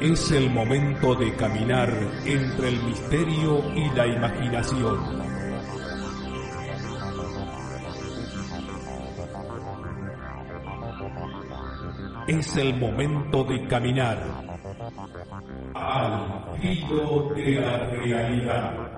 Es el momento de caminar entre el misterio y la imaginación. Es el momento de caminar al filo de la realidad.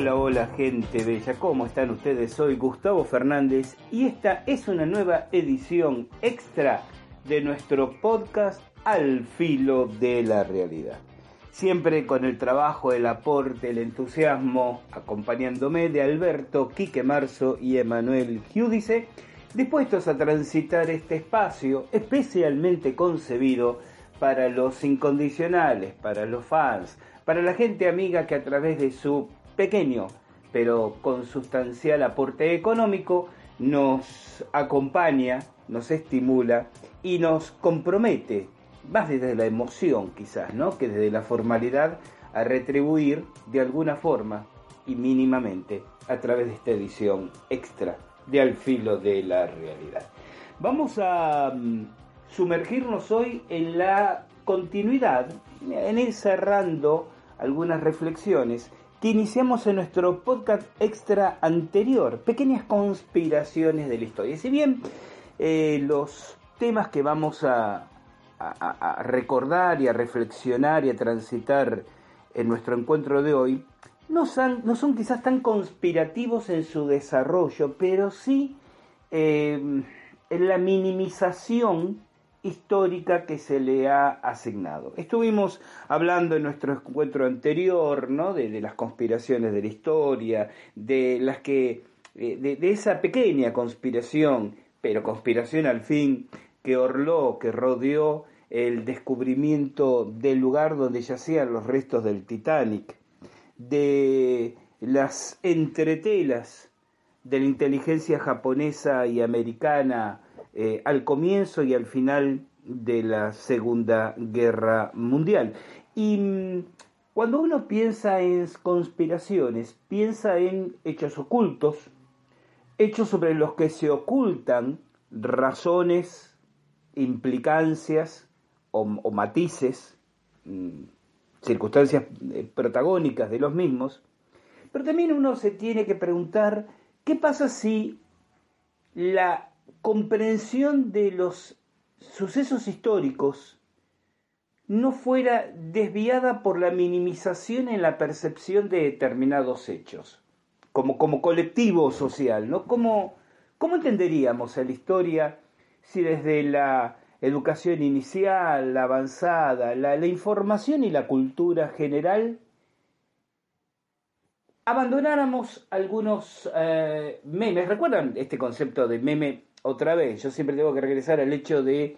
Hola, hola gente bella, ¿cómo están ustedes? Soy Gustavo Fernández y esta es una nueva edición extra de nuestro podcast Al filo de la realidad. Siempre con el trabajo, el aporte, el entusiasmo, acompañándome de Alberto, Quique Marzo y Emanuel Giudice, dispuestos a transitar este espacio especialmente concebido para los incondicionales, para los fans, para la gente amiga que a través de su pequeño pero con sustancial aporte económico nos acompaña, nos estimula y nos compromete, más desde la emoción quizás, ¿no? que desde la formalidad, a retribuir de alguna forma y mínimamente a través de esta edición extra de Al filo de la realidad. Vamos a mm, sumergirnos hoy en la continuidad, en ir cerrando algunas reflexiones que iniciamos en nuestro podcast extra anterior, pequeñas conspiraciones de la historia. Si bien eh, los temas que vamos a, recordar y a reflexionar y a transitar en nuestro encuentro de hoy, no son, quizás tan conspirativos en su desarrollo, pero sí eh, en la minimización histórica que se le ha asignado. Estuvimos hablando en nuestro encuentro anterior, ¿no? De, las conspiraciones de la historia, de las que, eh, de, esa pequeña conspiración, pero conspiración al fin, que orló, que rodeó el descubrimiento del lugar donde yacían los restos del Titanic, de las entretelas de la inteligencia japonesa y americana eh, al comienzo y al final de la Segunda Guerra Mundial. Y mm, cuando uno piensa en conspiraciones, piensa en hechos ocultos, hechos sobre los que se ocultan razones, implicancias o, matices, mm, circunstancias eh, protagónicas de los mismos, pero también uno se tiene que preguntar qué pasa si la comprensión de los sucesos históricos no fuera desviada por la minimización en la percepción de determinados hechos, como, como colectivo social, ¿no? ¿Cómo, ¿Cómo entenderíamos la historia si desde la educación inicial, la avanzada, la, información y la cultura general abandonáramos algunos eh, memes? ¿Recuerdan este concepto de meme otra vez, yo siempre tengo que regresar al hecho de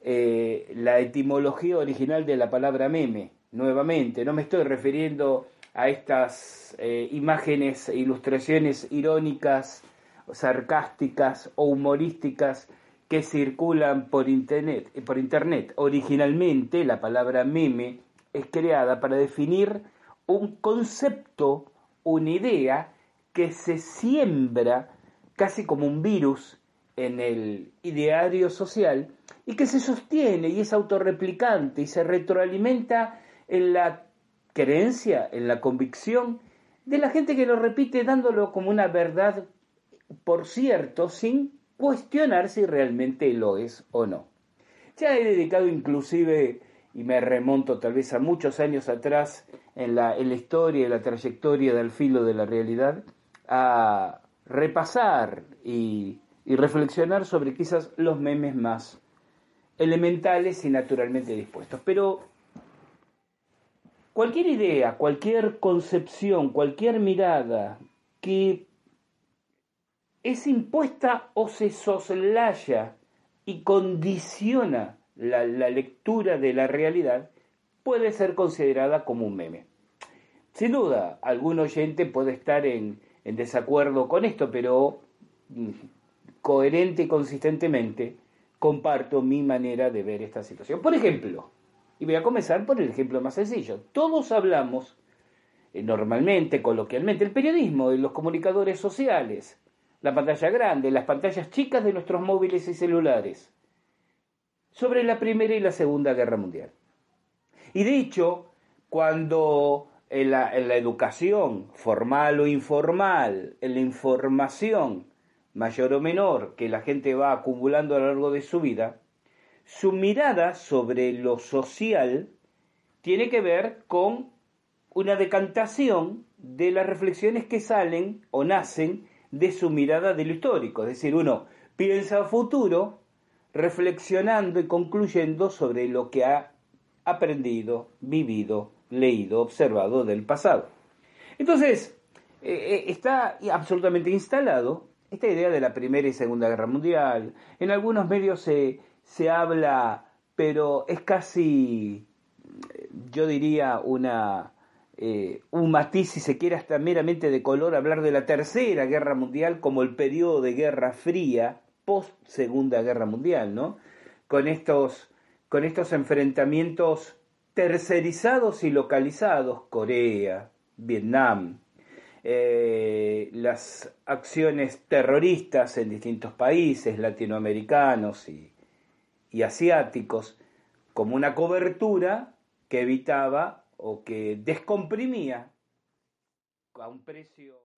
eh, la etimología original de la palabra meme, nuevamente, no me estoy refiriendo a estas eh, imágenes e ilustraciones irónicas, sarcásticas o humorísticas que circulan por internet, por internet. Originalmente la palabra meme es creada para definir un concepto, una idea que se siembra casi como un virus en el ideario social y que se sostiene y es autorreplicante y se retroalimenta en la creencia, en la convicción de la gente que lo repite dándolo como una verdad por cierto sin cuestionar si realmente lo es o no. Ya he dedicado inclusive, y me remonto tal vez a muchos años atrás en la, en la historia y la trayectoria del filo de la realidad, a repasar y, y reflexionar sobre quizás los memes más elementales y naturalmente dispuestos. Pero cualquier idea, cualquier concepción, cualquier mirada que es impuesta o se soslaya y condiciona la, lectura de la realidad, puede ser considerada como un meme. Sin duda, algún oyente puede estar en, en desacuerdo con esto, pero mm, coherente y consistentemente comparto mi manera de ver esta situación. Por ejemplo, y voy a comenzar por el ejemplo más sencillo, todos hablamos eh, normalmente, coloquialmente, el periodismo los comunicadores sociales la pantalla grande, las pantallas chicas de nuestros móviles y celulares, sobre la Primera y la Segunda Guerra Mundial. Y de hecho, cuando en la, en la educación, formal o informal, en la información mayor o menor que la gente va acumulando a lo largo de su vida, su mirada sobre lo social tiene que ver con una decantación de las reflexiones que salen o nacen de su mirada de lo histórico. Es decir, uno piensa futuro reflexionando y concluyendo sobre lo que ha aprendido, vivido, leído, observado del pasado. Entonces, eh, eh, está absolutamente instalado esta idea de la Primera y Segunda Guerra Mundial. En algunos medios se, se habla, pero es casi, yo diría, una, eh, un matiz, si se quiere, hasta meramente de color, hablar de la Tercera Guerra Mundial como el periodo de Guerra Fría, post Segunda Guerra Mundial, ¿no? Con estos, con estos enfrentamientos tercerizados y localizados, Corea, Vietnam, eh, las acciones terroristas en distintos países latinoamericanos y, y asiáticos, como una cobertura que evitaba o que descomprimía a un precio.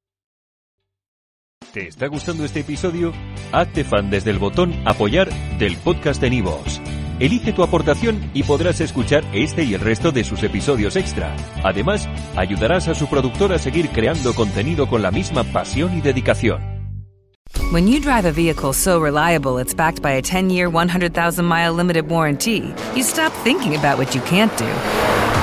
¿Te está gustando este episodio? Hazte fan desde el botón Apoyar del podcast de Nivos. Elige tu aportación y podrás escuchar este y el resto de sus episodios extra. Además, ayudarás a su productor a seguir creando contenido con la misma pasión y dedicación. When you drive a vehicle so reliable it's backed by a 10-year, 100,000-mile limited warranty, you stop thinking about what you can't do